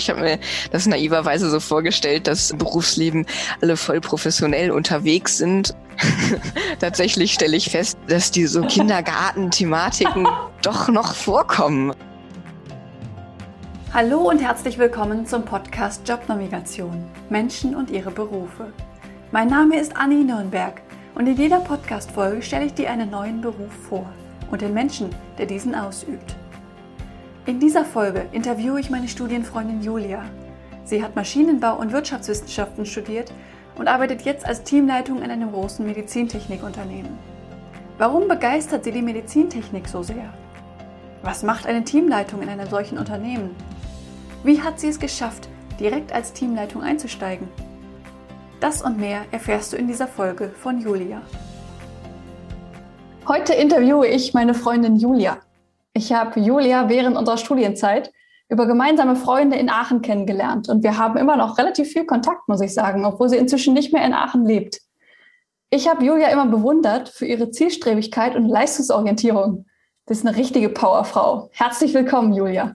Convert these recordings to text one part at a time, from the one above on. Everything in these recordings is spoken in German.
Ich habe mir das naiverweise so vorgestellt, dass im Berufsleben alle voll professionell unterwegs sind. Tatsächlich stelle ich fest, dass die so Kindergarten-Thematiken doch noch vorkommen. Hallo und herzlich willkommen zum Podcast Jobnavigation Menschen und ihre Berufe. Mein Name ist Anni Nürnberg und in jeder Podcast-Folge stelle ich dir einen neuen Beruf vor und den Menschen, der diesen ausübt. In dieser Folge interviewe ich meine Studienfreundin Julia. Sie hat Maschinenbau und Wirtschaftswissenschaften studiert und arbeitet jetzt als Teamleitung in einem großen Medizintechnikunternehmen. Warum begeistert sie die Medizintechnik so sehr? Was macht eine Teamleitung in einem solchen Unternehmen? Wie hat sie es geschafft, direkt als Teamleitung einzusteigen? Das und mehr erfährst du in dieser Folge von Julia. Heute interviewe ich meine Freundin Julia. Ich habe Julia während unserer Studienzeit über gemeinsame Freunde in Aachen kennengelernt und wir haben immer noch relativ viel Kontakt, muss ich sagen, obwohl sie inzwischen nicht mehr in Aachen lebt. Ich habe Julia immer bewundert für ihre Zielstrebigkeit und Leistungsorientierung. Das ist eine richtige Powerfrau. Herzlich willkommen, Julia.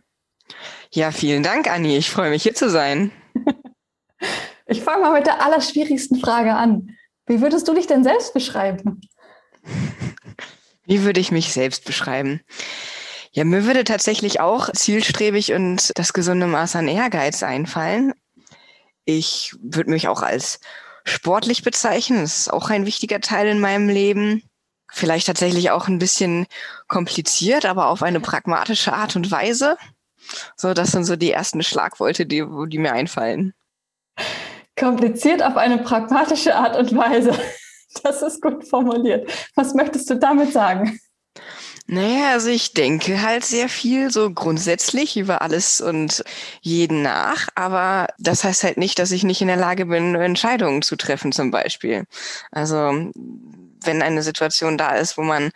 Ja, vielen Dank, Anni. Ich freue mich, hier zu sein. ich fange mal mit der allerschwierigsten Frage an. Wie würdest du dich denn selbst beschreiben? Wie würde ich mich selbst beschreiben? Ja, mir würde tatsächlich auch zielstrebig und das gesunde Maß an Ehrgeiz einfallen. Ich würde mich auch als sportlich bezeichnen. Das ist auch ein wichtiger Teil in meinem Leben. Vielleicht tatsächlich auch ein bisschen kompliziert, aber auf eine pragmatische Art und Weise. So, das sind so die ersten Schlagworte, die, die mir einfallen. Kompliziert auf eine pragmatische Art und Weise. Das ist gut formuliert. Was möchtest du damit sagen? Naja, also ich denke halt sehr viel so grundsätzlich über alles und jeden nach, aber das heißt halt nicht, dass ich nicht in der Lage bin, Entscheidungen zu treffen zum Beispiel. Also wenn eine Situation da ist, wo man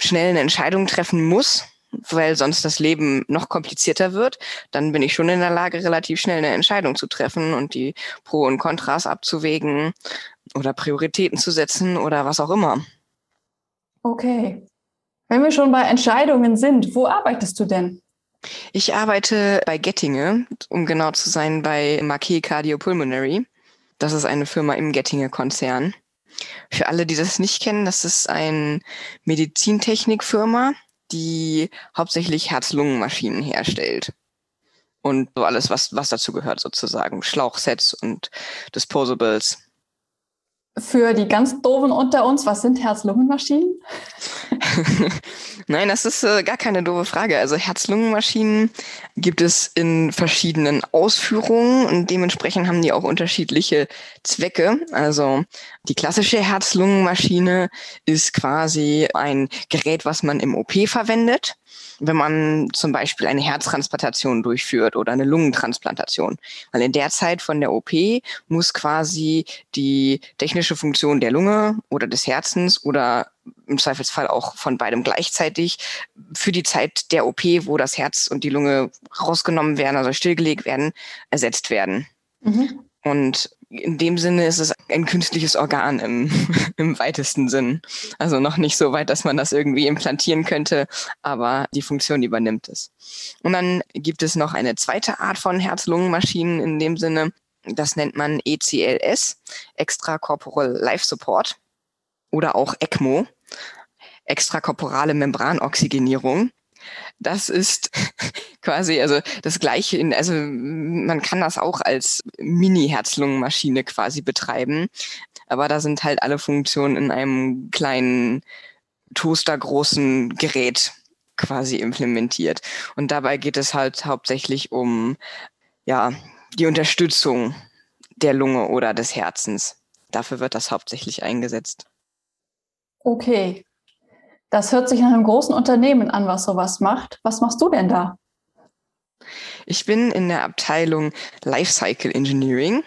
schnell eine Entscheidung treffen muss, weil sonst das Leben noch komplizierter wird, dann bin ich schon in der Lage, relativ schnell eine Entscheidung zu treffen und die Pro und Kontras abzuwägen oder Prioritäten zu setzen oder was auch immer. Okay. Wenn wir schon bei Entscheidungen sind, wo arbeitest du denn? Ich arbeite bei Gettinge, um genau zu sein, bei Marquet Cardiopulmonary. Das ist eine Firma im Gettinge-Konzern. Für alle, die das nicht kennen, das ist eine Medizintechnikfirma, die hauptsächlich Herz-Lungen-Maschinen herstellt. Und so alles, was, was dazu gehört, sozusagen. Schlauchsets und Disposables. Für die ganz Doofen unter uns, was sind Herz-Lungen-Maschinen? Nein, das ist äh, gar keine doofe Frage. Also Herz-Lungen-Maschinen gibt es in verschiedenen Ausführungen und dementsprechend haben die auch unterschiedliche Zwecke. Also die klassische Herz-Lungen-Maschine ist quasi ein Gerät, was man im OP verwendet wenn man zum Beispiel eine Herztransplantation durchführt oder eine Lungentransplantation. Weil in der Zeit von der OP muss quasi die technische Funktion der Lunge oder des Herzens oder im Zweifelsfall auch von beidem gleichzeitig für die Zeit der OP, wo das Herz und die Lunge rausgenommen werden, also stillgelegt werden, ersetzt werden. Mhm. Und in dem Sinne ist es ein künstliches Organ im, im weitesten Sinn. Also noch nicht so weit, dass man das irgendwie implantieren könnte, aber die Funktion übernimmt es. Und dann gibt es noch eine zweite Art von Herz-Lungen-Maschinen in dem Sinne, das nennt man ECLS, Extracorporal Life Support oder auch ECMO, extrakorporale Membranoxygenierung. Das ist quasi also das gleiche in, also man kann das auch als Mini-Herz-Lungen-Maschine quasi betreiben. Aber da sind halt alle Funktionen in einem kleinen toastergroßen Gerät quasi implementiert. Und dabei geht es halt hauptsächlich um ja, die Unterstützung der Lunge oder des Herzens. Dafür wird das hauptsächlich eingesetzt. Okay, das hört sich nach einem großen Unternehmen an, was sowas macht. Was machst du denn da? Ich bin in der Abteilung Lifecycle Engineering.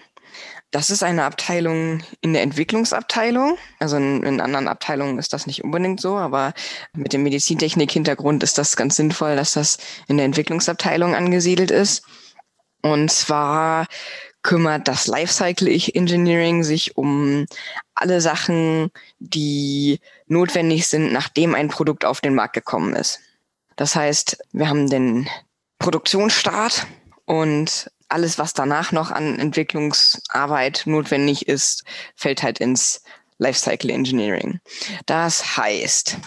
Das ist eine Abteilung in der Entwicklungsabteilung. Also in, in, anderen Abteilungen ist das nicht unbedingt so, aber mit dem Medizintechnik-Hintergrund ist das ganz sinnvoll, dass das in der Entwicklungsabteilung angesiedelt ist. Und zwar kümmert das Lifecycle Engineering sich um alle Sachen, die notwendig sind, nachdem ein Produkt auf den Markt gekommen ist. Das heißt, wir haben den Produktionsstart und alles, was danach noch an Entwicklungsarbeit notwendig ist, fällt halt ins Lifecycle Engineering. Das heißt,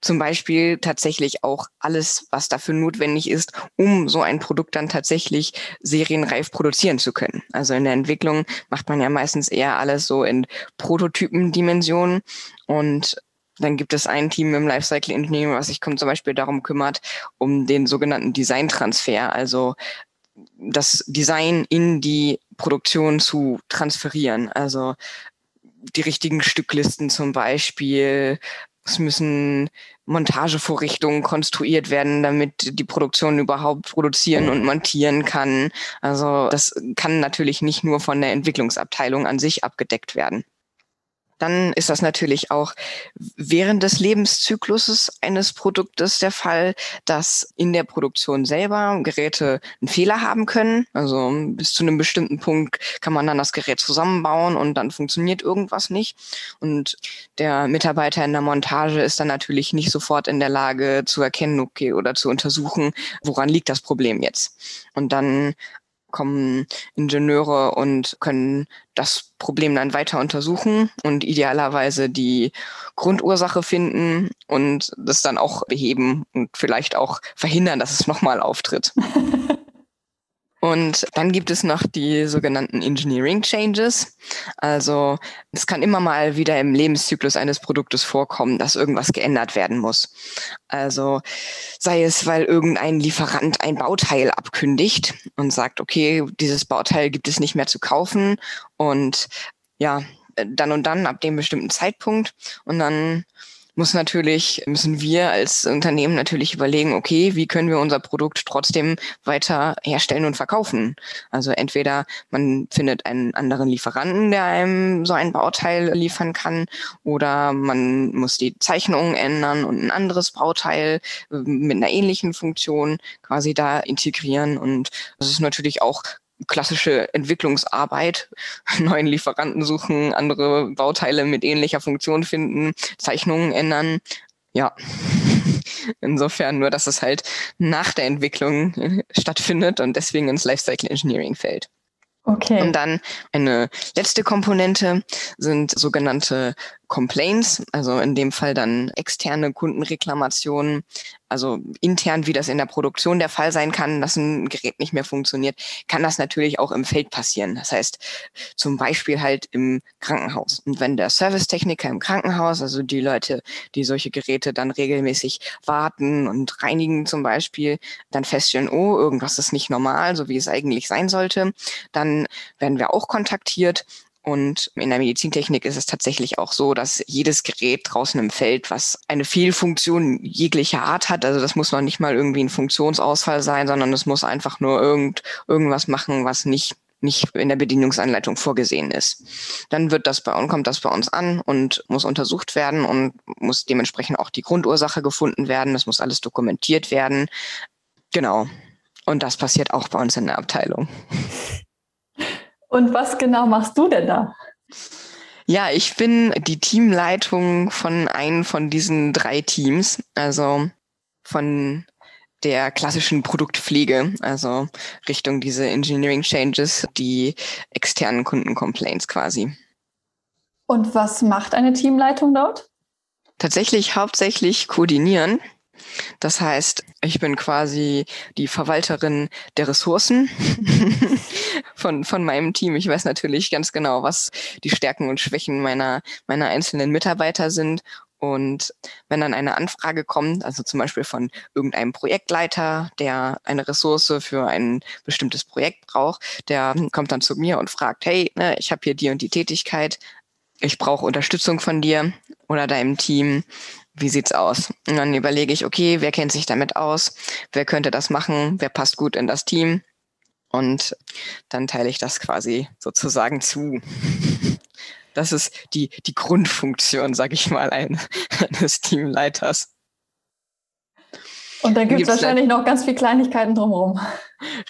zum Beispiel tatsächlich auch alles, was dafür notwendig ist, um so ein Produkt dann tatsächlich serienreif produzieren zu können. Also in der Entwicklung macht man ja meistens eher alles so in Prototypendimensionen und dann gibt es ein Team im Lifecycle Engineering, was sich zum Beispiel darum kümmert, um den sogenannten Designtransfer, also das Design in die Produktion zu transferieren. Also die richtigen Stücklisten zum Beispiel, es müssen Montagevorrichtungen konstruiert werden, damit die Produktion überhaupt produzieren und montieren kann. Also das kann natürlich nicht nur von der Entwicklungsabteilung an sich abgedeckt werden dann ist das natürlich auch während des Lebenszykluses eines Produktes der Fall, dass in der Produktion selber Geräte einen Fehler haben können. Also bis zu einem bestimmten Punkt kann man dann das Gerät zusammenbauen und dann funktioniert irgendwas nicht. Und der Mitarbeiter in der Montage ist dann natürlich nicht sofort in der Lage zu erkennen, okay, oder zu untersuchen, woran liegt das Problem jetzt. Und dann kommen Ingenieure und können das Problem dann weiter untersuchen und idealerweise die Grundursache finden und das dann auch beheben und vielleicht auch verhindern, dass es nochmal auftritt. Und dann gibt es noch die sogenannten Engineering Changes. Also es kann immer mal wieder im Lebenszyklus eines Produktes vorkommen, dass irgendwas geändert werden muss. Also sei es, weil irgendein Lieferant ein Bauteil abkündigt und sagt, okay, dieses Bauteil gibt es nicht mehr zu kaufen und ja, dann und dann ab dem bestimmten Zeitpunkt und dann muss natürlich, müssen wir als Unternehmen natürlich überlegen, okay, wie können wir unser Produkt trotzdem weiter herstellen und verkaufen? Also entweder man findet einen anderen Lieferanten, der einem so ein Bauteil liefern kann, oder man muss die Zeichnungen ändern und ein anderes Bauteil äh, mit einer ähnlichen Funktion quasi da integrieren. Und das ist natürlich auch klassische Entwicklungsarbeit, neuen Lieferanten suchen, andere Bauteile mit ähnlicher Funktion finden, Zeichnungen ändern. Ja, insofern nur, dass es halt nach der Entwicklung stattfindet und deswegen ins Lifecycle Engineering fällt. Okay. Und dann eine letzte Komponente sind sogenannte Complaints, also in dem Fall dann externe Kundenreklamationen, also intern, wie das in der Produktion der Fall sein kann, dass ein Gerät nicht mehr funktioniert, kann das natürlich auch im Feld passieren. Das heißt, zum Beispiel halt im Krankenhaus. Und wenn der Servicetechniker im Krankenhaus, also die Leute, die solche Geräte dann regelmäßig warten und reinigen zum Beispiel, dann feststellen, oh, irgendwas ist nicht normal, so wie es eigentlich sein sollte, dann werden wir auch kontaktiert und in der Medizintechnik ist es tatsächlich auch so, dass jedes Gerät draußen im Feld, was eine Fehlfunktion jeglicher Art hat, also das muss noch nicht mal irgendwie ein Funktionsausfall sein, sondern es muss einfach nur irgend, irgendwas machen, was nicht nicht in der Bedienungsanleitung vorgesehen ist. Dann wird das bei uns, kommt das bei uns an und muss untersucht werden und muss dementsprechend auch die Grundursache gefunden werden. Das muss alles dokumentiert werden. Genau. Und das passiert auch bei uns in der Abteilung. Und was genau machst du denn da? Ja, ich bin die Teamleitung von einem von diesen drei Teams, also von der klassischen Produktpflege, also Richtung diese Engineering Changes, die externen Kundencomplaints quasi. Und was macht eine Teamleitung dort? Tatsächlich hauptsächlich koordinieren. Das heißt, ich bin quasi die Verwalterin der Ressourcen von, von meinem Team. Ich weiß natürlich ganz genau, was die Stärken und Schwächen meiner, meiner einzelnen Mitarbeiter sind. Und wenn dann eine Anfrage kommt, also zum Beispiel von irgendeinem Projektleiter, der eine Ressource für ein bestimmtes Projekt braucht, der kommt dann zu mir und fragt, hey, ne, ich habe hier die und die Tätigkeit, ich brauche Unterstützung von dir oder deinem Team wie sieht's aus? Und dann überlege ich, okay, wer kennt sich damit aus? Wer könnte das machen? Wer passt gut in das Team? Und dann teile ich das quasi sozusagen zu. Das ist die, die Grundfunktion, sage ich mal, ein, eines Teamleiters. Und da gibt es wahrscheinlich noch ganz viele Kleinigkeiten drumherum.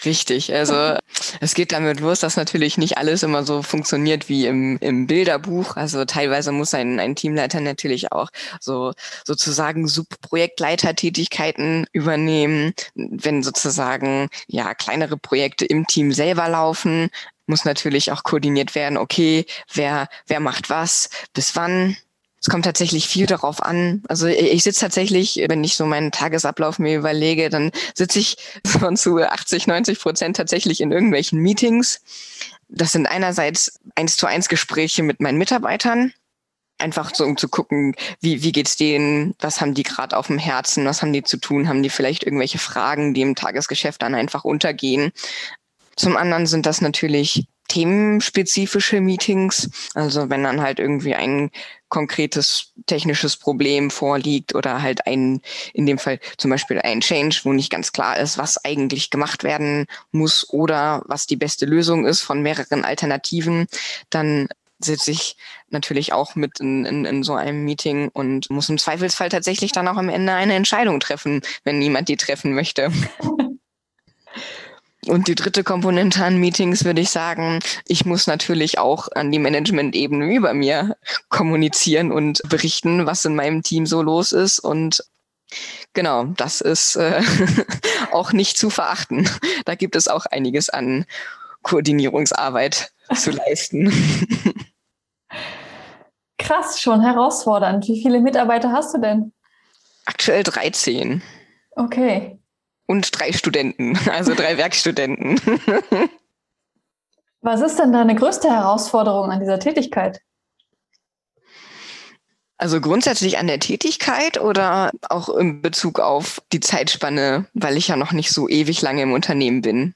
Richtig, also es geht damit los, dass natürlich nicht alles immer so funktioniert wie im, im Bilderbuch. Also teilweise muss ein, ein Teamleiter natürlich auch so sozusagen Subprojektleitertätigkeiten übernehmen, wenn sozusagen ja kleinere Projekte im Team selber laufen muss natürlich auch koordiniert werden, okay, wer, wer macht was, bis wann, es kommt tatsächlich viel darauf an. Also ich sitze tatsächlich, wenn ich so meinen Tagesablauf mir überlege, dann sitze ich von zu 80, 90 Prozent tatsächlich in irgendwelchen Meetings. Das sind einerseits eins zu eins Gespräche mit meinen Mitarbeitern. Einfach so, um zu gucken, wie, wie geht's denen, was haben die gerade auf dem Herzen, was haben die zu tun, haben die vielleicht irgendwelche Fragen, die im Tagesgeschäft dann einfach untergehen. Zum anderen sind das natürlich themenspezifische Meetings. Also wenn dann halt irgendwie ein konkretes technisches Problem vorliegt oder halt ein, in dem Fall zum Beispiel ein Change, wo nicht ganz klar ist, was eigentlich gemacht werden muss oder was die beste Lösung ist von mehreren Alternativen, dann sitze ich natürlich auch mit in, in, in so einem Meeting und muss im Zweifelsfall tatsächlich dann auch am Ende eine Entscheidung treffen, wenn niemand die treffen möchte. Und die dritte Komponente an Meetings würde ich sagen, ich muss natürlich auch an die Management-Ebene über mir kommunizieren und berichten, was in meinem Team so los ist. Und genau, das ist äh, auch nicht zu verachten. Da gibt es auch einiges an Koordinierungsarbeit zu leisten. Krass, schon herausfordernd. Wie viele Mitarbeiter hast du denn? Aktuell 13. Okay und drei Studenten, also drei Werkstudenten. Was ist denn deine größte Herausforderung an dieser Tätigkeit? Also grundsätzlich an der Tätigkeit oder auch in Bezug auf die Zeitspanne, weil ich ja noch nicht so ewig lange im Unternehmen bin?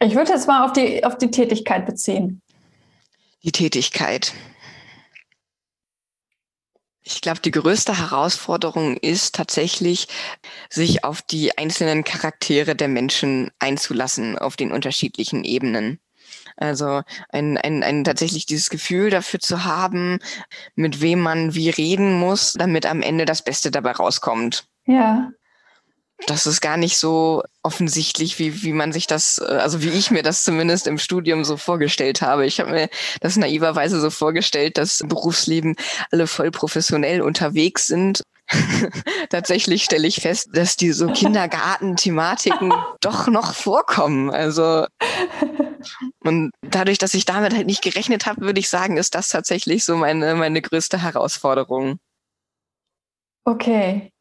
Ich würde jetzt mal auf die, auf die Tätigkeit beziehen. Die Tätigkeit. Ich glaube, die größte Herausforderung ist tatsächlich, sich auf die einzelnen Charaktere der Menschen einzulassen, auf den unterschiedlichen Ebenen. Also ein, ein, ein tatsächlich dieses Gefühl dafür zu haben, mit wem man wie reden muss, damit am Ende das Beste dabei rauskommt. Ja das ist gar nicht so offensichtlich, wie, wie man sich das, äh, also wie ich mir das zumindest im Studium so vorgestellt habe. Ich habe mir das naiverweise so vorgestellt, dass im Berufsleben alle voll professionell unterwegs sind. Tatsächlich stelle ich fest, dass die so Kindergarten-Thematiken doch noch vorkommen. Also und dadurch, dass ich damit halt nicht gerechnet habe, würde ich sagen, ist das tatsächlich so meine, meine größte Herausforderung. Okay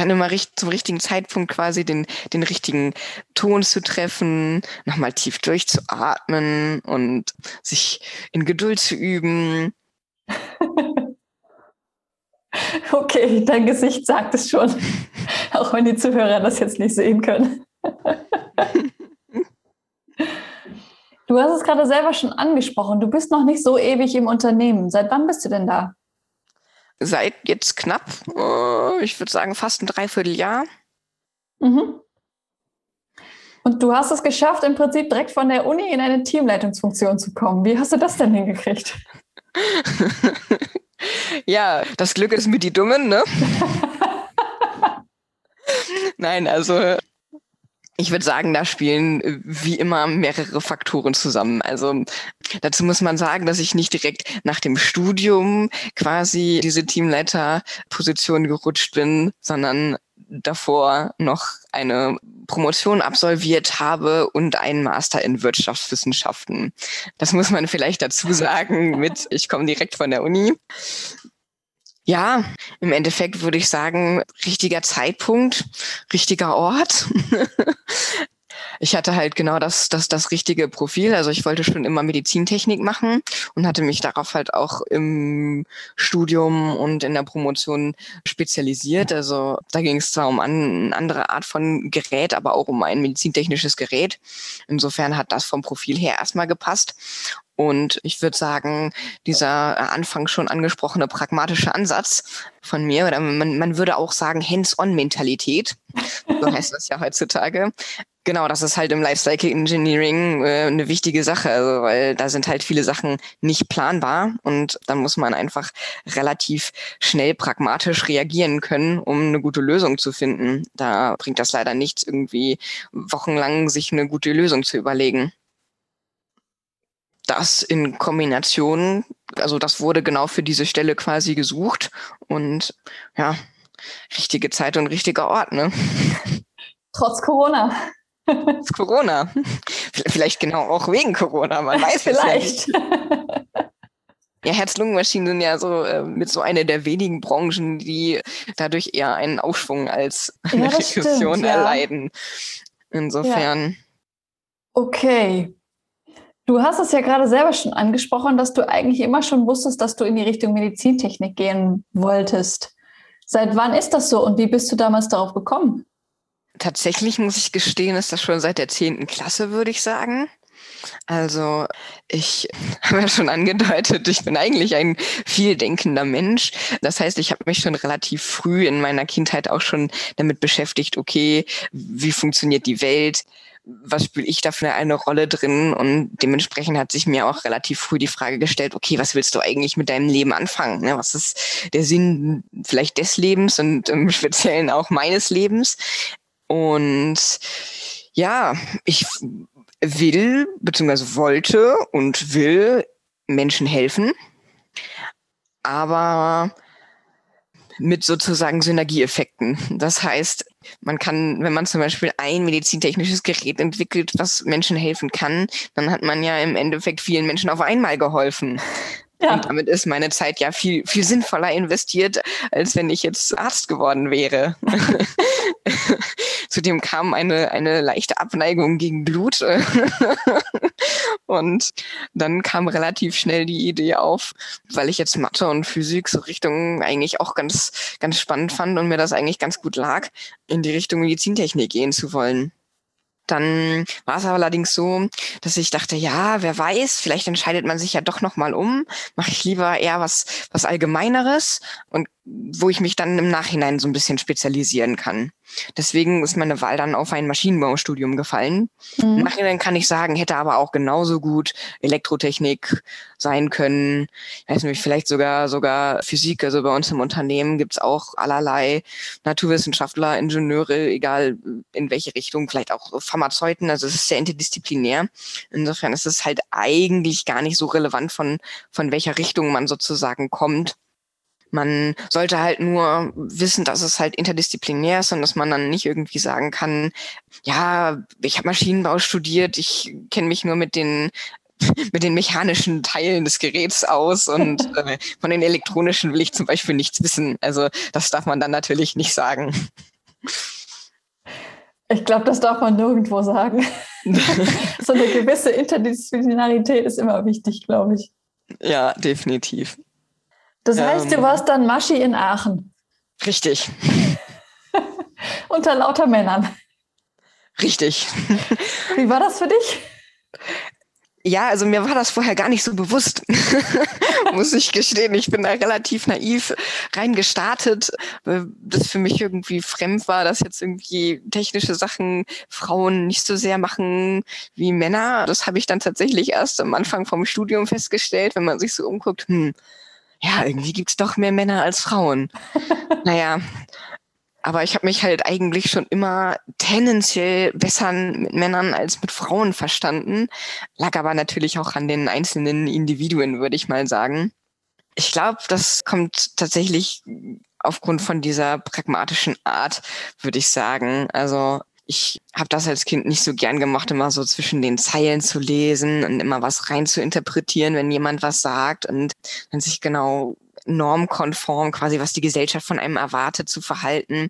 dann immer richt zum richtigen Zeitpunkt quasi den, den richtigen Ton zu treffen, nochmal tief durchzuatmen und sich in Geduld zu üben. Okay, dein Gesicht sagt es schon, auch wenn die Zuhörer das jetzt nicht sehen können. Du hast es gerade selber schon angesprochen. Du bist noch nicht so ewig im Unternehmen. Seit wann bist du denn da? Seit jetzt knapp, äh, ich würde sagen, fast ein Dreivierteljahr. Mhm. Und du hast es geschafft, im Prinzip direkt von der Uni in eine Teamleitungsfunktion zu kommen. Wie hast du das denn hingekriegt? ja, das Glück ist mit die Dummen, ne? Nein, also ich würde sagen, da spielen äh, wie immer mehrere Faktoren zusammen. Also dazu muss man sagen, dass ich nicht direkt nach dem Studium quasi diese Teamleiterposition gerutscht bin, sondern davor noch eine Promotion absolviert habe und einen Master in Wirtschaftswissenschaften. Das muss man vielleicht dazu sagen mit, ich komme direkt von der Uni. Ja, im Endeffekt würde ich sagen, richtiger Zeitpunkt, richtiger Ort. ich hatte halt genau das, das, das richtige Profil. Also ich wollte schon immer Medizintechnik machen und hatte mich darauf halt auch im Studium und in der Promotion spezialisiert. Also da ging es zwar um eine andere Art von Gerät, aber auch um ein medizintechnisches Gerät. Insofern hat das vom Profil her erstmal gepasst. Und ich würde sagen, dieser Anfang schon angesprochene pragmatische Ansatz von mir, oder man, man würde auch sagen Hands-on-Mentalität, so heißt das ja heutzutage, Genau, das ist halt im Lifecycle Engineering äh, eine wichtige Sache, also, weil da sind halt viele Sachen nicht planbar und dann muss man einfach relativ schnell pragmatisch reagieren können, um eine gute Lösung zu finden. Da bringt das leider nichts, irgendwie wochenlang sich eine gute Lösung zu überlegen. Das in Kombination, also das wurde genau für diese Stelle quasi gesucht und ja, richtige Zeit und richtiger Ort, ne? Trotz Corona. Corona. Vielleicht genau auch wegen Corona, man weiß Vielleicht. es ja Ja, Herz-Lungen-Maschinen sind ja so äh, mit so einer der wenigen Branchen, die dadurch eher einen Aufschwung als eine ja, Rezession stimmt, ja. erleiden. Insofern. Okay. Du hast es ja gerade selber schon angesprochen, dass du eigentlich immer schon wusstest, dass du in die Richtung Medizintechnik gehen wolltest. Seit wann ist das so und wie bist du damals darauf gekommen? Tatsächlich muss ich gestehen, ist das schon seit der zehnten Klasse, würde ich sagen. Also ich habe ja schon angedeutet, ich bin eigentlich ein vieldenkender Mensch. Das heißt, ich habe mich schon relativ früh in meiner Kindheit auch schon damit beschäftigt, okay, wie funktioniert die Welt? Was spiele ich da für eine Rolle drin? Und dementsprechend hat sich mir auch relativ früh die Frage gestellt, okay, was willst du eigentlich mit deinem Leben anfangen? Ne, was ist der Sinn vielleicht des Lebens und im Speziellen auch meines Lebens? Und ja, ich will beziehungsweise wollte und will Menschen helfen, aber mit sozusagen Synergieeffekten. Das heißt, man kann, wenn man zum Beispiel ein medizintechnisches Gerät entwickelt, was Menschen helfen kann, dann hat man ja im Endeffekt vielen Menschen auf einmal geholfen. Ja. Und damit ist meine Zeit ja viel, viel sinnvoller investiert, als wenn ich jetzt Arzt geworden wäre. Zudem kam eine, eine leichte Abneigung gegen Blut. und dann kam relativ schnell die Idee auf, weil ich jetzt Mathe und Physik so Richtung eigentlich auch ganz, ganz spannend fand und mir das eigentlich ganz gut lag, in die Richtung Medizintechnik gehen zu wollen. Dann war es allerdings so, dass ich dachte, ja, wer weiß, vielleicht entscheidet man sich ja doch noch mal um. Mache ich lieber eher was was allgemeineres und wo ich mich dann im Nachhinein so ein bisschen spezialisieren kann. Deswegen ist meine Wahl dann auf ein Maschinenbaustudium gefallen. Mhm. Nachhinein kann ich sagen, hätte aber auch genauso gut Elektrotechnik sein können. Ich weiß nicht, vielleicht sogar, sogar Physik. Also bei uns im Unternehmen gibt's auch allerlei Naturwissenschaftler, Ingenieure, egal in welche Richtung, vielleicht auch Pharmazeuten. Also es ist sehr interdisziplinär. Insofern ist es halt eigentlich gar nicht so relevant von, von welcher Richtung man sozusagen kommt. Man sollte halt nur wissen, dass es halt interdisziplinär ist und dass man dann nicht irgendwie sagen kann, ja, ich habe Maschinenbau studiert, ich kenne mich nur mit den mit den mechanischen Teilen des Geräts aus und äh, von den elektronischen will ich zum Beispiel nichts wissen. Also das darf man dann natürlich nicht sagen. Ich glaube, das darf man nirgendwo sagen. so eine gewisse Interdisziplinarität ist immer wichtig, glaube ich. Ja, definitiv. Das heißt, du ähm. warst dann Maschi in Aachen. Richtig. Unter lauter Männern. Richtig. Wie war das für dich? Ja, also mir war das vorher gar nicht so bewusst, muss ich gestehen. Ich bin da relativ naiv reingestartet, weil das für mich irgendwie fremd war, dass jetzt irgendwie technische Sachen Frauen nicht so sehr machen wie Männer. Das habe ich dann tatsächlich erst am Anfang vom Studium festgestellt, wenn man sich so umguckt, hm, ja, irgendwie gibt's doch mehr Männer als Frauen. naja, aber ich habe mich halt eigentlich schon immer tendenziell besser mit Männern als mit Frauen verstanden. Lag aber natürlich auch an den einzelnen Individuen, würde ich mal sagen. Ich glaube, das kommt tatsächlich aufgrund von dieser pragmatischen Art, würde ich sagen. Also ich habe das als Kind nicht so gern gemacht, immer so zwischen den Zeilen zu lesen und immer was rein zu interpretieren, wenn jemand was sagt und dann sich genau normkonform quasi, was die Gesellschaft von einem erwartet, zu verhalten.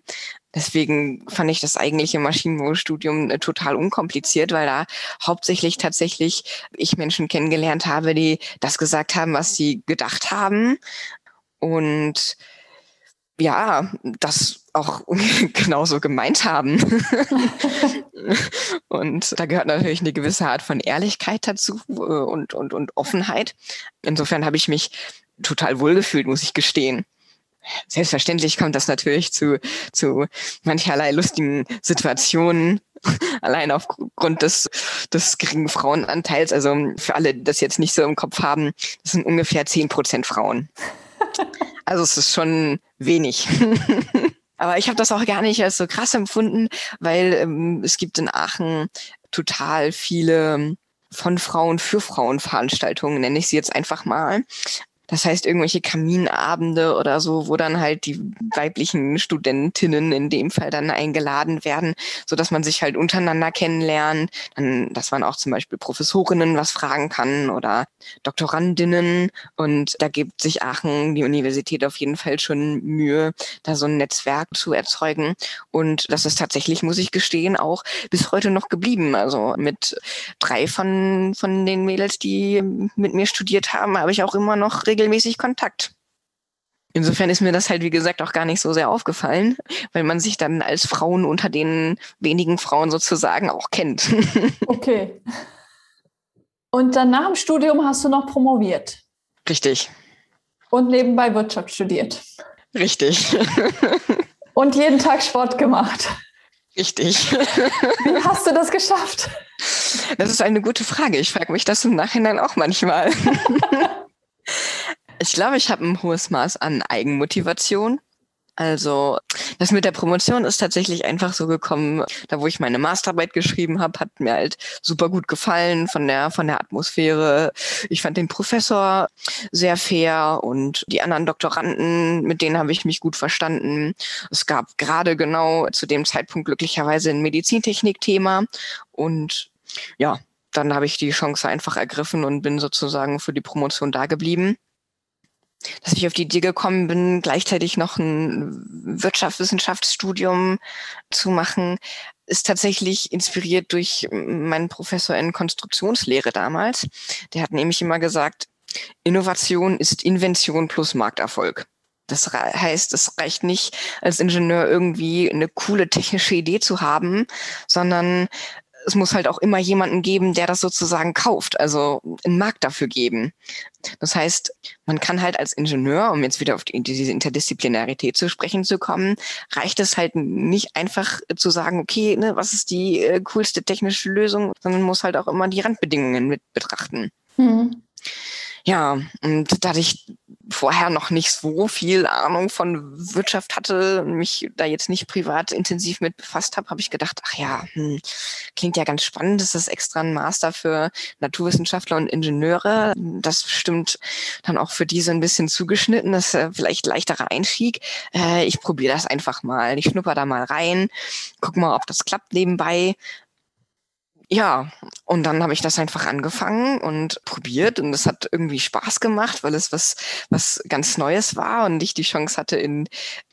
Deswegen fand ich das eigentliche Maschinenbaustudium äh, total unkompliziert, weil da hauptsächlich tatsächlich ich Menschen kennengelernt habe, die das gesagt haben, was sie gedacht haben. Und ja, das auch genauso gemeint haben. und da gehört natürlich eine gewisse Art von Ehrlichkeit dazu äh, und, und, und Offenheit. Insofern habe ich mich total wohlgefühlt, muss ich gestehen. Selbstverständlich kommt das natürlich zu, zu mancherlei lustigen Situationen, Allein aufgrund des, des geringen Frauenanteils. Also für alle, die das jetzt nicht so im Kopf haben, das sind ungefähr zehn Prozent Frauen. Also es ist schon wenig. Aber ich habe das auch gar nicht als so krass empfunden, weil ähm, es gibt in Aachen total viele von Frauen für Frauen Veranstaltungen, nenne ich sie jetzt einfach mal. Das heißt, irgendwelche Kaminabende oder so, wo dann halt die weiblichen Studentinnen in dem Fall dann eingeladen werden, so dass man sich halt untereinander kennenlernt. Dann, dass man auch zum Beispiel Professorinnen was fragen kann oder Doktorandinnen. Und da gibt sich Aachen, die Universität auf jeden Fall schon Mühe, da so ein Netzwerk zu erzeugen. Und das ist tatsächlich, muss ich gestehen, auch bis heute noch geblieben. Also mit drei von, von den Mädels, die mit mir studiert haben, habe ich auch immer noch regelmäßig regelmäßig Kontakt. Insofern ist mir das halt, wie gesagt, auch gar nicht so sehr aufgefallen, weil man sich dann als Frauen unter den wenigen Frauen sozusagen auch kennt. Okay. Und dann nach dem Studium hast du noch promoviert. Richtig. Und nebenbei Wirtschaft studiert. Richtig. Und jeden Tag Sport gemacht. Richtig. Wie hast du das geschafft? Das ist eine gute Frage. Ich frage mich das im Nachhinein auch manchmal. Ich glaube, ich habe ein hohes Maß an Eigenmotivation. Also das mit der Promotion ist tatsächlich einfach so gekommen, da wo ich meine Masterarbeit geschrieben habe, hat mir halt super gut gefallen von der von der Atmosphäre. Ich fand den Professor sehr fair und die anderen Doktoranden, mit denen habe ich mich gut verstanden. Es gab gerade genau zu dem Zeitpunkt glücklicherweise ein Medizintechnik-Thema und ja, dann habe ich die Chance einfach ergriffen und bin sozusagen für die Promotion da geblieben dass ich auf die Idee gekommen bin, gleichzeitig noch ein Wirtschaftswissenschaftsstudium zu machen, ist tatsächlich inspiriert durch meinen Professor in Konstruktionslehre damals. Der hat nämlich immer gesagt, Innovation ist Invention plus Markterfolg. Das heißt, es reicht nicht, als Ingenieur irgendwie eine coole technische Idee zu haben, sondern es muss halt auch immer jemanden geben, der das sozusagen kauft, also einen Markt dafür geben. Das heißt, man kann halt als Ingenieur, um jetzt wieder auf die, diese Interdisziplinarität zu sprechen zu kommen, reicht es halt nicht einfach zu sagen, okay, ne, was ist die äh, coolste technische Lösung, sondern muss halt auch immer die Randbedingungen mit betrachten. Mhm. Ja, und da ich vorher noch nicht so viel Ahnung von Wirtschaft hatte, mich da jetzt nicht privat intensiv mit befasst habe, habe ich gedacht, ach ja, hm, klingt ja ganz spannend, das ist extra ein Master für Naturwissenschaftler und Ingenieure. Das stimmt dann auch für diese ein bisschen zugeschnitten, das ist vielleicht leichterer Einstieg. Äh, ich probiere das einfach mal. Ich schnupper da mal rein, guck mal, ob das klappt nebenbei ja, und dann habe ich das einfach angefangen und probiert und es hat irgendwie Spaß gemacht, weil es was, was ganz Neues war und ich die Chance hatte, in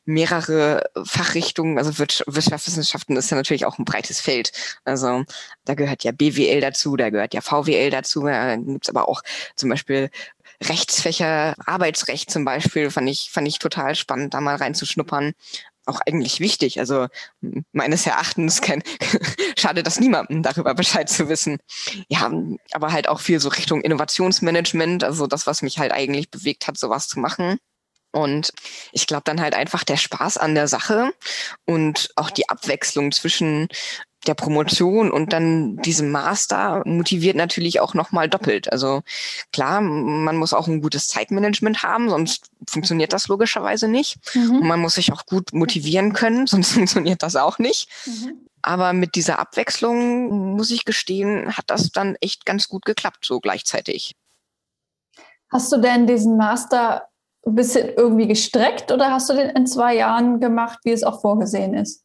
mehrere Fachrichtungen, also Wirtschaftswissenschaften ist ja natürlich auch ein breites Feld. Also da gehört ja BWL dazu, da gehört ja VWL dazu, da gibt's aber auch zum Beispiel Rechtsfächer, Arbeitsrecht zum Beispiel, fand ich, fand ich total spannend, da mal reinzuschnuppern auch eigentlich wichtig. Also meines Erachtens kein, schade das niemandem, darüber Bescheid zu wissen. Ja, aber halt auch viel so Richtung Innovationsmanagement, also das, was mich halt eigentlich bewegt hat, sowas zu machen. Und ich glaube dann halt einfach der Spaß an der Sache und auch die Abwechslung zwischen der Promotion und dann diesem Master motiviert natürlich auch nochmal doppelt. Also klar, man muss auch ein gutes Zeitmanagement haben, sonst funktioniert das logischerweise nicht. Mhm. Und man muss sich auch gut motivieren können, sonst funktioniert das auch nicht. Mhm. Aber mit dieser Abwechslung, muss ich gestehen, hat das dann echt ganz gut geklappt, so gleichzeitig. Hast du denn diesen Master ein bisschen irgendwie gestreckt oder hast du den in zwei Jahren gemacht, wie es auch vorgesehen ist?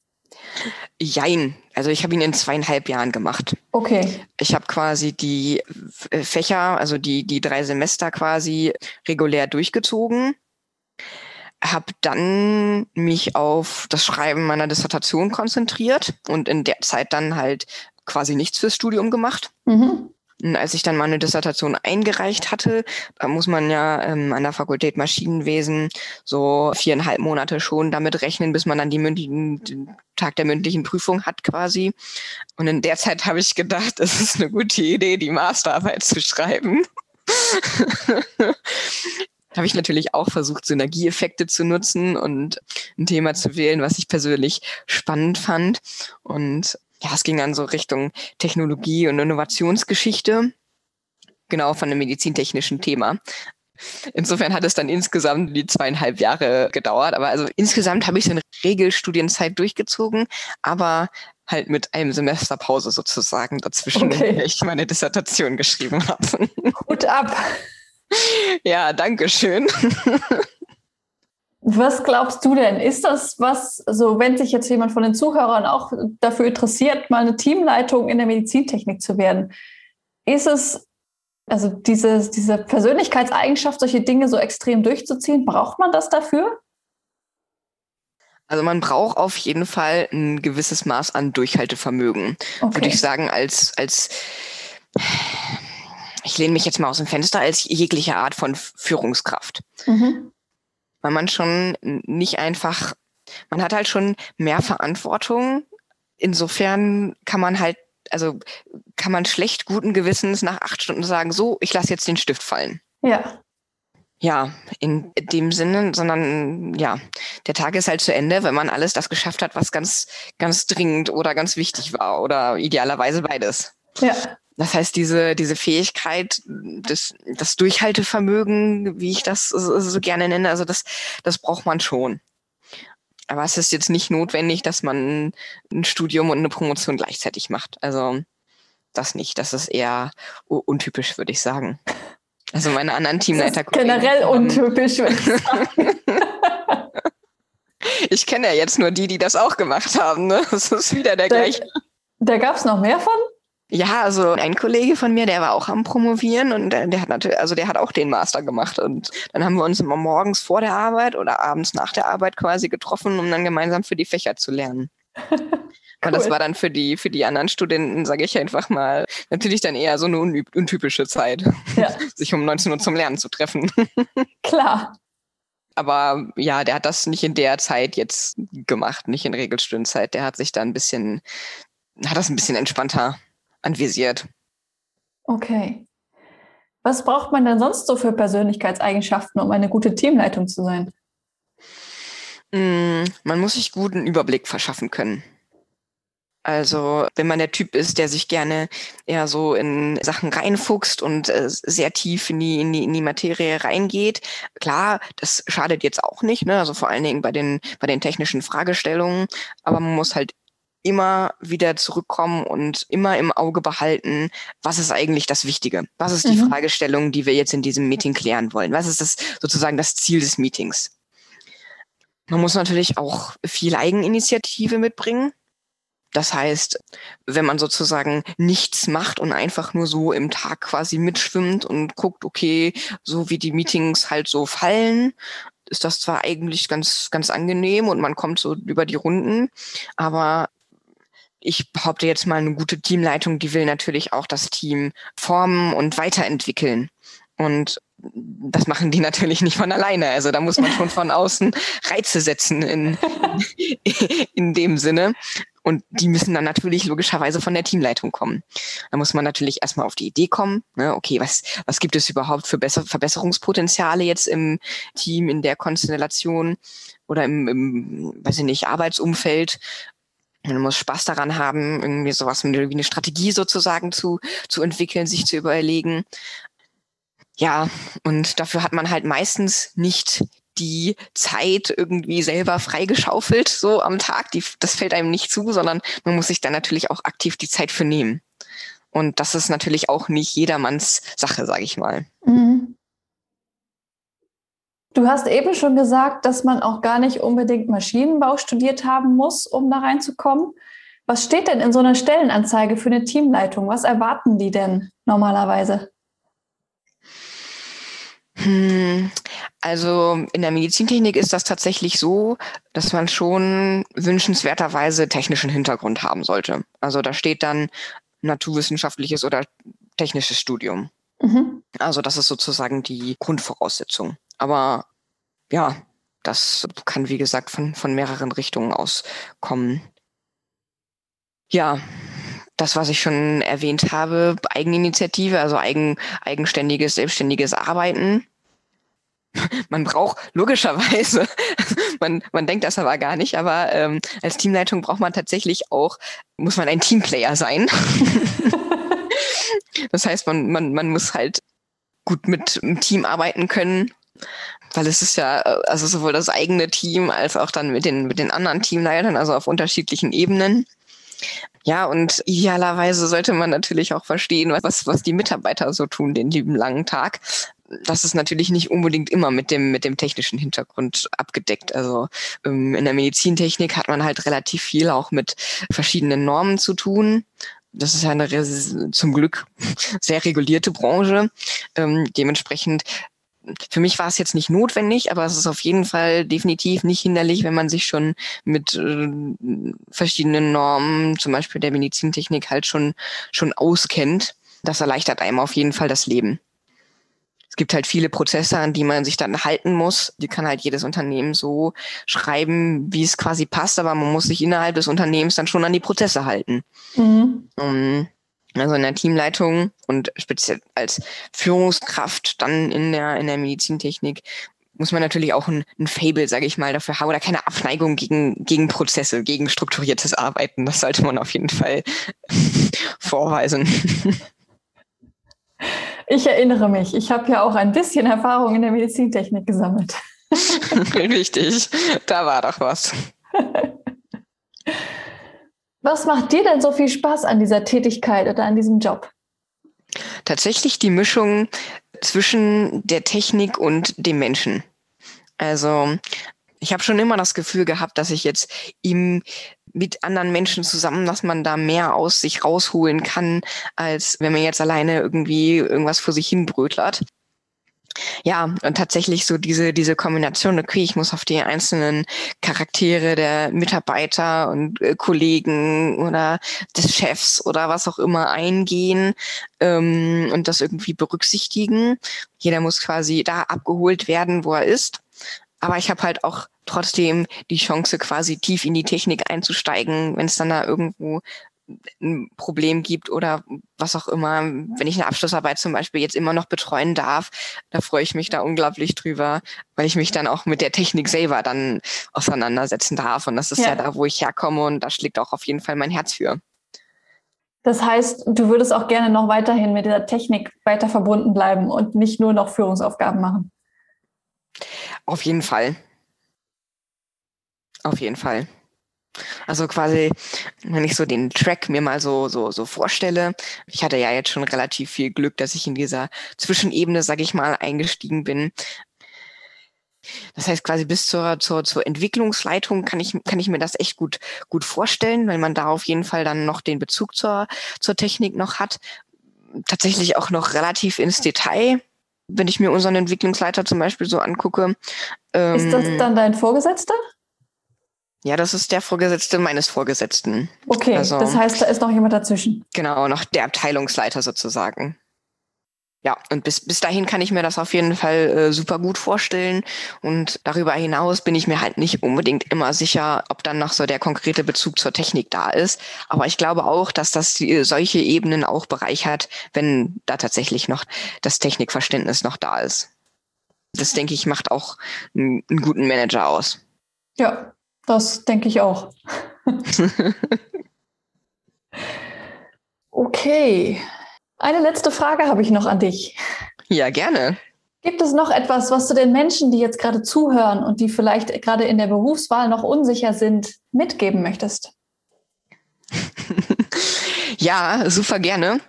Jein. Also ich habe ihn in zweieinhalb Jahren gemacht. Okay. Ich habe quasi die äh, Fächer, also die, die drei Semester quasi regulär durchgezogen. Habe dann mich auf das Schreiben meiner Dissertation konzentriert und in der Zeit dann halt quasi nichts fürs Studium gemacht. Mhm. Als ich dann meine Dissertation eingereicht hatte, da muss man ja ähm, an der Fakultät Maschinenwesen so viereinhalb Monate schon damit rechnen, bis man dann die mündlichen, den Tag der mündlichen Prüfung hat quasi. Und in der Zeit habe ich gedacht, es ist eine gute Idee, die Masterarbeit zu schreiben. habe ich natürlich auch versucht, Synergieeffekte zu nutzen und ein Thema zu wählen, was ich persönlich spannend fand. Und ja, es ging dann so Richtung Technologie und Innovationsgeschichte, genau von einem medizintechnischen Thema. Insofern hat es dann insgesamt die zweieinhalb Jahre gedauert. Aber also insgesamt habe ich so eine Regelstudienzeit durchgezogen, aber halt mit einem Semester Pause sozusagen dazwischen, okay. in der ich meine Dissertation geschrieben habe. Hut ab. Ja, danke schön. Was glaubst du denn? Ist das was, also wenn sich jetzt jemand von den Zuhörern auch dafür interessiert, mal eine Teamleitung in der Medizintechnik zu werden, ist es also diese, diese Persönlichkeitseigenschaft, solche Dinge so extrem durchzuziehen, braucht man das dafür? Also man braucht auf jeden Fall ein gewisses Maß an Durchhaltevermögen, okay. würde ich sagen, als, als ich lehne mich jetzt mal aus dem Fenster, als jegliche Art von Führungskraft. Mhm. Weil man schon nicht einfach, man hat halt schon mehr Verantwortung. Insofern kann man halt also kann man schlecht guten Gewissens nach acht Stunden sagen, so, ich lasse jetzt den Stift fallen. Ja. Ja, in dem Sinne, sondern ja, der Tag ist halt zu Ende, wenn man alles das geschafft hat, was ganz, ganz dringend oder ganz wichtig war oder idealerweise beides. Ja. Das heißt, diese, diese Fähigkeit, das, das Durchhaltevermögen, wie ich das so gerne nenne, also das, das braucht man schon. Aber es ist jetzt nicht notwendig, dass man ein Studium und eine Promotion gleichzeitig macht. Also das nicht. Das ist eher untypisch, würde ich sagen. Also meine anderen Teamleiter. generell untypisch, würde ich sagen. ich kenne ja jetzt nur die, die das auch gemacht haben. Ne? Das ist wieder der, der gleiche. Da gab es noch mehr von? Ja, also ein Kollege von mir, der war auch am Promovieren und der, der, hat natürlich, also der hat auch den Master gemacht. Und dann haben wir uns immer morgens vor der Arbeit oder abends nach der Arbeit quasi getroffen, um dann gemeinsam für die Fächer zu lernen. cool. Und das war dann für die, für die anderen Studenten, sage ich einfach mal, natürlich dann eher so eine untypische Zeit, ja. sich um 19 Uhr zum Lernen zu treffen. Klar. Aber ja, der hat das nicht in der Zeit jetzt gemacht, nicht in Regelstundenzeit. Der hat sich da ein bisschen, hat das ein bisschen entspannter anvisiert. Okay. Was braucht man denn sonst so für Persönlichkeitseigenschaften, um eine gute Teamleitung zu sein? Mm, man muss sich guten Überblick verschaffen können. Also wenn man der Typ ist, der sich gerne eher so in Sachen reinfuchst und äh, sehr tief in die, in, die, in die Materie reingeht, klar, das schadet jetzt auch nicht, ne? also vor allen Dingen bei den, bei den technischen Fragestellungen, aber man muss halt immer wieder zurückkommen und immer im Auge behalten, was ist eigentlich das Wichtige? Was ist die mhm. Fragestellung, die wir jetzt in diesem Meeting klären wollen? Was ist das sozusagen das Ziel des Meetings? Man muss natürlich auch viel Eigeninitiative mitbringen. Das heißt, wenn man sozusagen nichts macht und einfach nur so im Tag quasi mitschwimmt und guckt, okay, so wie die Meetings halt so fallen, ist das zwar eigentlich ganz, ganz angenehm und man kommt so über die Runden, aber ich behaupte jetzt mal, eine gute Teamleitung, die will natürlich auch das Team formen und weiterentwickeln. Und das machen die natürlich nicht von alleine. Also da muss man schon von außen Reize setzen in, in dem Sinne. Und die müssen dann natürlich logischerweise von der Teamleitung kommen. Da muss man natürlich erstmal auf die Idee kommen, ne, okay, was, was gibt es überhaupt für Besser Verbesserungspotenziale jetzt im Team, in der Konstellation oder im, im weiß ich nicht, Arbeitsumfeld? Man muss Spaß daran haben, irgendwie sowas wie eine Strategie sozusagen zu, zu entwickeln, sich zu überlegen. Ja, und dafür hat man halt meistens nicht die Zeit irgendwie selber freigeschaufelt, so am Tag. Die, das fällt einem nicht zu, sondern man muss sich dann natürlich auch aktiv die Zeit für nehmen. Und das ist natürlich auch nicht jedermanns Sache, sage ich mal. Mhm. Du hast eben schon gesagt, dass man auch gar nicht unbedingt Maschinenbau studiert haben muss, um da reinzukommen. Was steht denn in so einer Stellenanzeige für eine Teamleitung? Was erwarten die denn normalerweise? Hm, also in der Medizintechnik ist das tatsächlich so, dass man schon wünschenswerterweise technischen Hintergrund haben sollte. Also da steht dann naturwissenschaftliches oder technisches Studium. Mhm. Also das ist sozusagen die Grundvoraussetzung. Aber ja, das kann, wie gesagt, von, von mehreren Richtungen aus kommen. Ja, das, was ich schon erwähnt habe, Eigeninitiative, also eigen, eigenständiges, selbstständiges Arbeiten. man braucht logischerweise, man, man denkt das aber gar nicht, aber ähm, als Teamleitung braucht man tatsächlich auch, muss man ein Teamplayer sein. das heißt, man, man, man muss halt gut mit dem Team arbeiten können, weil es ist ja, also sowohl das eigene Team als auch dann mit den, mit den anderen Teamleitern, also auf unterschiedlichen Ebenen. Ja, und idealerweise sollte man natürlich auch verstehen, was, was die Mitarbeiter so tun den lieben langen Tag das ist natürlich nicht unbedingt immer mit dem, mit dem technischen Hintergrund abgedeckt. Also ähm, in der Medizintechnik hat man halt relativ viel auch mit verschiedenen Normen zu tun. Das ist ja eine zum Glück sehr regulierte Branche. Ähm, dementsprechend für mich war es jetzt nicht notwendig, aber es ist auf jeden Fall definitiv nicht hinderlich, wenn man sich schon mit äh, verschiedenen Normen, zum Beispiel der Medizintechnik, halt schon, schon auskennt. Das erleichtert einem auf jeden Fall das Leben es gibt halt viele Prozesse, an die man sich dann halten muss. Die kann halt jedes Unternehmen so schreiben, wie es quasi passt, aber man muss sich innerhalb des Unternehmens dann schon an die Prozesse halten. Mhm. Um, also in der Teamleitung und speziell als Führungskraft dann in der, in der Medizintechnik muss man natürlich auch ein, ein Fable, sage ich mal, dafür haben oder keine Abneigung gegen, gegen Prozesse, gegen strukturiertes Arbeiten. Das sollte man auf jeden Fall vorweisen. Ich erinnere mich, ich habe ja auch ein bisschen Erfahrung in der Medizintechnik gesammelt. Richtig, da war doch was. Was macht dir denn so viel Spaß an dieser Tätigkeit oder an diesem Job? Tatsächlich die Mischung zwischen der Technik und dem Menschen. Also ich habe schon immer das Gefühl gehabt, dass ich jetzt ihm mit anderen Menschen zusammen, dass man da mehr aus sich rausholen kann, als wenn man jetzt alleine irgendwie irgendwas vor sich hin brötlert. Ja, und tatsächlich so diese, diese Kombination, okay, ich muss auf die einzelnen Charaktere der Mitarbeiter und äh, Kollegen oder des Chefs oder was auch immer eingehen ähm, und das irgendwie berücksichtigen. Jeder muss quasi da abgeholt werden, wo er ist. Aber ich habe halt auch trotzdem die Chance, quasi tief in die Technik einzusteigen, wenn es dann da irgendwo ein Problem gibt oder was auch immer, wenn ich eine Abschlussarbeit zum Beispiel jetzt immer noch betreuen darf, da freue ich mich da unglaublich drüber, weil ich mich dann auch mit der Technik selber dann auseinandersetzen darf. Und das ist ja, ja da, wo ich herkomme und da schlägt auch auf jeden Fall mein Herz für. Das heißt, du würdest auch gerne noch weiterhin mit dieser Technik weiter verbunden bleiben und nicht nur noch Führungsaufgaben machen. Auf jeden Fall. Auf jeden Fall. Also quasi, wenn ich so den Track mir mal so, so, so vorstelle, ich hatte ja jetzt schon relativ viel Glück, dass ich in dieser Zwischenebene, sag ich mal, eingestiegen bin. Das heißt, quasi bis zur, zur, zur Entwicklungsleitung kann ich, kann ich mir das echt gut, gut vorstellen, weil man da auf jeden Fall dann noch den Bezug zur, zur Technik noch hat. Tatsächlich auch noch relativ ins Detail wenn ich mir unseren Entwicklungsleiter zum Beispiel so angucke. Ähm, ist das ähm, dann dein Vorgesetzter? Ja, das ist der Vorgesetzte meines Vorgesetzten. Okay, also, das heißt, da ist noch jemand dazwischen. Genau, noch der Abteilungsleiter sozusagen. Ja, und bis, bis dahin kann ich mir das auf jeden Fall äh, super gut vorstellen. Und darüber hinaus bin ich mir halt nicht unbedingt immer sicher, ob dann noch so der konkrete Bezug zur Technik da ist. Aber ich glaube auch, dass das die, solche Ebenen auch bereichert, wenn da tatsächlich noch das Technikverständnis noch da ist. Das denke ich macht auch einen, einen guten Manager aus. Ja, das denke ich auch. okay. Eine letzte Frage habe ich noch an dich. Ja, gerne. Gibt es noch etwas, was du den Menschen, die jetzt gerade zuhören und die vielleicht gerade in der Berufswahl noch unsicher sind, mitgeben möchtest? ja, super gerne.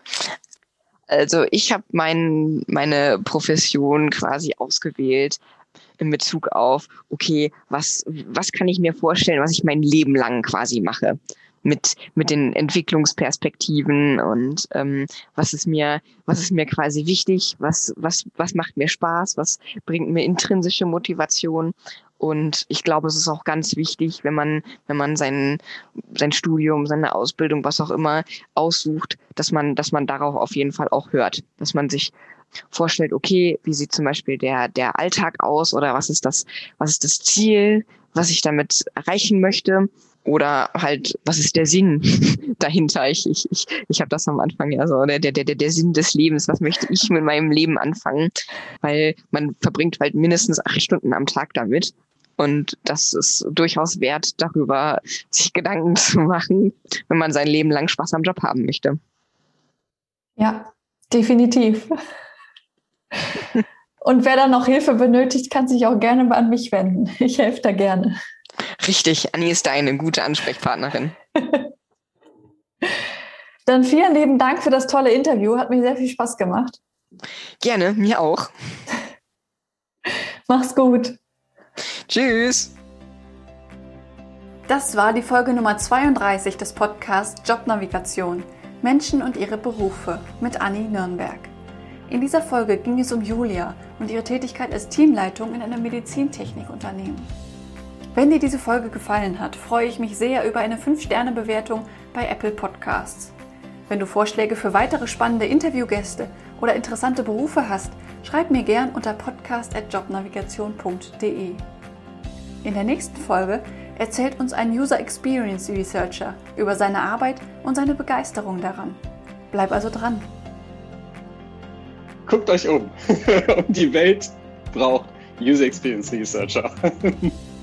Also ich habe mein, meine Profession quasi ausgewählt in Bezug auf, okay, was, was kann ich mir vorstellen, was ich mein Leben lang quasi mache? Mit, mit den Entwicklungsperspektiven und ähm, was ist mir, was ist mir quasi wichtig, was, was, was macht mir Spaß, was bringt mir intrinsische Motivation. Und ich glaube, es ist auch ganz wichtig, wenn man, wenn man sein, sein Studium, seine Ausbildung, was auch immer aussucht, dass man, dass man darauf auf jeden Fall auch hört, dass man sich vorstellt, okay, wie sieht zum Beispiel der, der Alltag aus oder was ist das, was ist das Ziel, was ich damit erreichen möchte Oder halt, was ist der Sinn dahinter? Ich, ich, ich, ich habe das am Anfang ja so, der, der, der, der Sinn des Lebens, was möchte ich mit meinem Leben anfangen? Weil man verbringt halt mindestens acht Stunden am Tag damit. Und das ist durchaus wert, darüber sich Gedanken zu machen, wenn man sein Leben lang Spaß am Job haben möchte. Ja, definitiv. Und wer da noch Hilfe benötigt, kann sich auch gerne an mich wenden. Ich helfe da gerne. Richtig, Anni ist deine gute Ansprechpartnerin. Dann vielen lieben Dank für das tolle Interview. Hat mir sehr viel Spaß gemacht. Gerne, mir auch. Mach's gut. Tschüss. Das war die Folge Nummer 32 des Podcasts Jobnavigation. Menschen und ihre Berufe mit Anni Nürnberg. In dieser Folge ging es um Julia und ihre Tätigkeit als Teamleitung in einem Medizintechnikunternehmen. Wenn dir diese Folge gefallen hat, freue ich mich sehr über eine 5-Sterne-Bewertung bei Apple Podcasts. Wenn du Vorschläge für weitere spannende Interviewgäste oder interessante Berufe hast, schreib mir gern unter podcast.jobnavigation.de. In der nächsten Folge erzählt uns ein User Experience Researcher über seine Arbeit und seine Begeisterung daran. Bleib also dran. Guckt euch um. die Welt braucht User Experience Researcher.